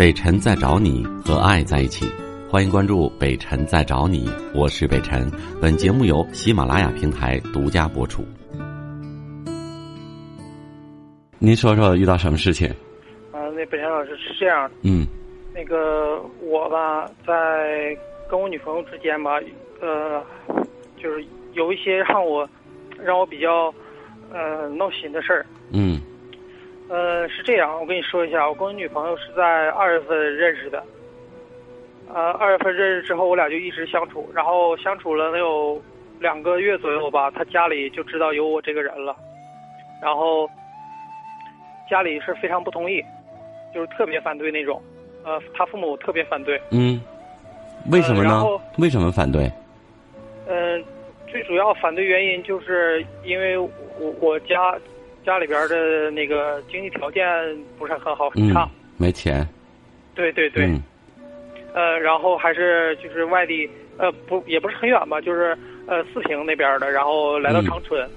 北辰在找你和爱在一起，欢迎关注北辰在找你，我是北辰。本节目由喜马拉雅平台独家播出。您说说遇到什么事情？啊，那北辰老师是这样的，嗯那个我吧，在跟我女朋友之间吧，呃，就是有一些让我让我比较呃闹心的事儿。嗯呃，是这样，我跟你说一下，我跟我女朋友是在二月份认识的。呃，二月份认识之后，我俩就一直相处，然后相处了能有两个月左右吧，她家里就知道有我这个人了，然后家里是非常不同意，就是特别反对那种，呃，她父母特别反对，嗯，为什么呢呃？为什么反对？嗯、最主要反对原因就是因为我我家家里边的那个经济条件不是很好，很嗯差。，没钱。对对对，嗯。呃，然后还是就是外地，呃，不也不是很远吧，就是呃四平那边的，然后来到嗯。长春，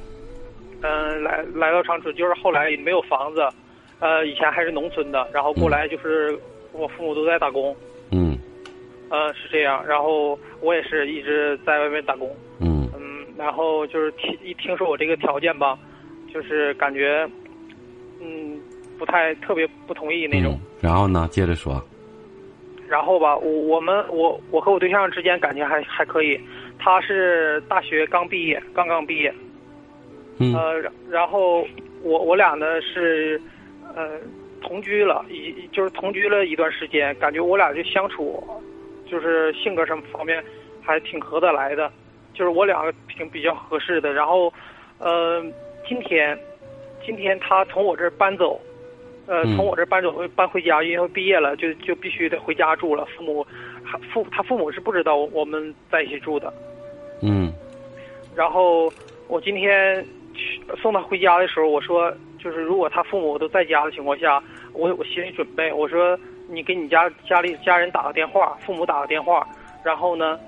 嗯、来来到长春，就是后来也没有房子，呃，以前还是农村的，然后过来就是我父母都在打工，嗯。呃，是这样，然后我也是一直在外面打工，嗯。嗯，然后就是听一听说我这个条件吧，就是感觉，嗯，不太特别不同意那种。嗯。然后呢？接着说。然后吧，我我们我我和我对象之间感情还还可以，他是大学刚毕业，刚刚毕业，嗯呃，然然后我我俩呢是，呃，同居了，一就是同居了一段时间，感觉我俩就相处，就是性格什么方面还挺合得来的，就是我俩挺比较合适的。然后，呃，今天今天他从我这儿搬走，呃，嗯从我这儿搬走搬回家，因为毕业了就就必须得回家住了。父母还父他父母是不知道我们在一起住的。嗯然后我今天去送他回家的时候，我说，就是如果他父母都在家的情况下，我我心里准备，我说你给你家家里家人打个电话，父母打个电话，然后呢，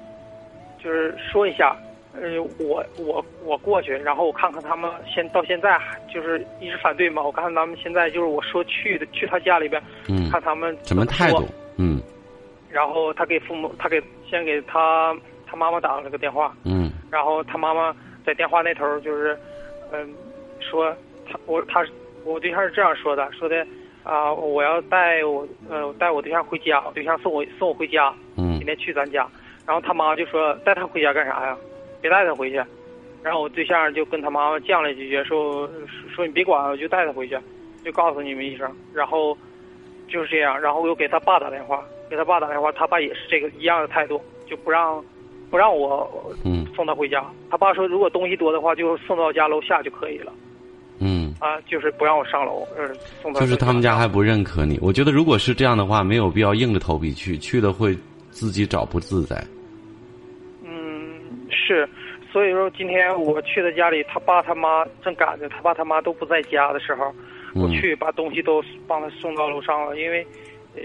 就是说一下，呃，我我我过去，然后我看看他们现到现在还就是一直反对嘛，我看看他们现在就是我说去的去他家里边，嗯，看他们什么态度说？嗯然后他给父母，他给先给他他妈妈打了个电话，嗯然后他妈妈在电话那头就是，嗯，说他我他我对象是这样说的，说的啊、我要带我呃带我对象回家，我对象送我送我回家，嗯今天去咱家，然后他妈就说带他回家干啥呀？别带他回去。然后我对象就跟他妈妈犟了几句，说说你别管，我就带他回去，就告诉你们一声。然后就是这样，然后我又给他爸打电话，给他爸打电话，他爸也是这个一样的态度，就不让不让我嗯送他回家。他爸说，如果东西多的话，就送到家楼下就可以了嗯，啊，就是不让我上楼，呃，送到就是他们家还不认可你。我觉得如果是这样的话，没有必要硬着头皮去，去了会自己找不自在。嗯是，所以说今天我去他家里，他爸他妈正赶着，他爸他妈都不在家的时候，我嗯。去把东西都帮他送到楼上了，因为，呃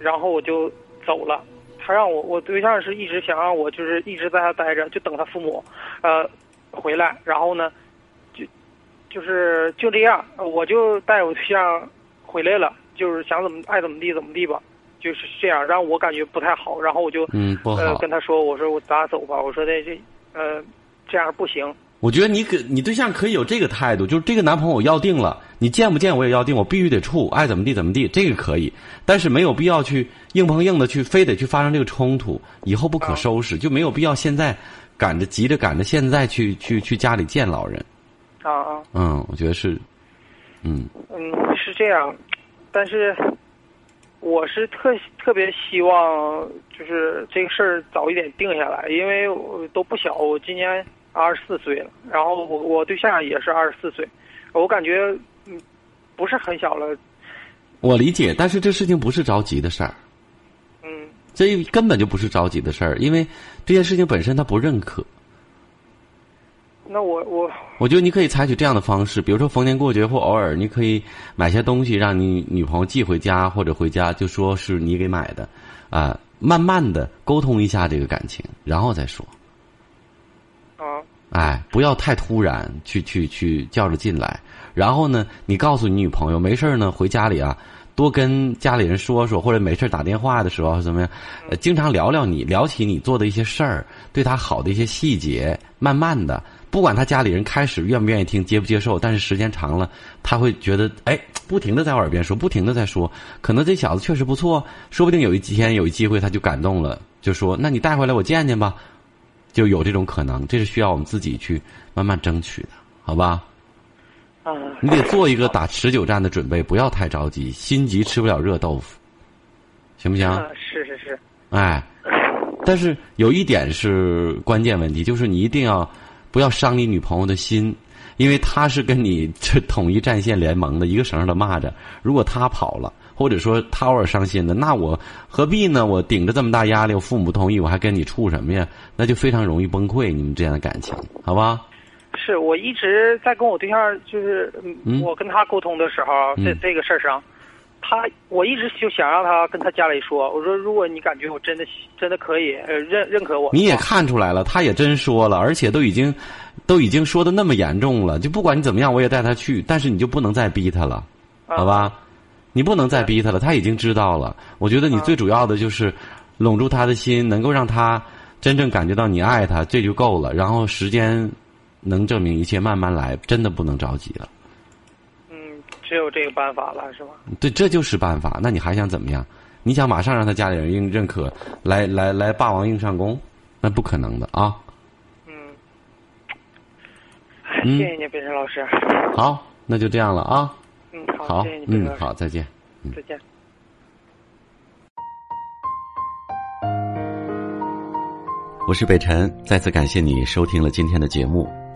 然后我就走了。他让我，我对象是一直想让我就是一直在他待着，就等他父母，呃，回来，然后呢，就就是就这样，呃我就带我对象回来了，就是想怎么爱怎么地怎么地吧，就是这样，让我感觉不太好，然后我就嗯，不呃好。跟他说，我说我咱俩走吧，我说的这呃这样不行，我觉得你可你对象可以有这个态度，就是这个男朋友我要定了，你见不见我也要定，我必须得处，爱怎么地怎么地，这个可以，但是没有必要去硬碰硬的去，非得去发生这个冲突，以后不可收拾，就没有必要现在赶着急着赶着现在去去去家里见老人。啊啊。嗯，我觉得是，嗯嗯，是这样，但是我是特特别希望就是这个事儿早一点定下来，因为我都不小，我今年二十四岁了，然后我我对象也是二十四岁，我感觉嗯不是很小了，我理解，但是这事情不是着急的事儿，嗯。这根本就不是着急的事儿，因为这件事情本身他不认可。那我我我觉得你可以采取这样的方式，比如说逢年过节或偶尔，你可以买些东西让你女朋友寄回家，或者回家就说是你给买的，啊、慢慢的沟通一下这个感情，然后再说。啊哎，不要太突然去去去叫着进来。然后呢，你告诉你女朋友没事儿呢，回家里啊，多跟家里人说说，或者没事打电话的时候怎么样，呃，经常聊聊你，聊起你做的一些事儿，对他好的一些细节，慢慢的，不管他家里人开始愿不愿意听，接不接受，但是时间长了，他会觉得，哎，不停的在我耳边说，不停的在说，可能这小子确实不错，说不定有一天有一机会他就感动了，就说，那你带回来我见见吧，就有这种可能，这是需要我们自己去慢慢争取的，好吧？你得做一个打持久战的准备，不要太着急，心急吃不了热豆腐，行不行？是是是。哎，但是有一点是关键问题，就是你一定要不要伤你女朋友的心，因为她是跟你这统一战线联盟的一个绳上的蚂蚱。如果她跑了，或者说她偶尔伤心了，那我何必呢？我顶着这么大压力，我父母不同意，我还跟你处什么呀？那就非常容易崩溃，你们之间的感情，好吧？是我一直在跟我对象，就是我跟他沟通的时候，在这个事儿上，他我一直就想让他跟他家里说，我说如果你感觉我真的真的可以呃认认可我，你也看出来了，他也真说了，而且都已经都已经说的那么严重了，就不管你怎么样，我也带他去，但是你就不能再逼他了，好吧？你不能再逼他了，他已经知道了。我觉得你最主要的就是拢住他的心，能够让他真正感觉到你爱他，这就够了。然后时间。能证明一切，慢慢来，真的不能着急了。嗯，只有这个办法了，是吧？对，这就是办法。那你还想怎么样？你想马上让他家里人认认可，来来来，霸王硬上弓？那不可能的啊。嗯。谢谢你，北辰老师。好，那就这样了啊。嗯，好。谢谢你，嗯，好，再见。再见。我是北辰，再次感谢你收听了今天的节目。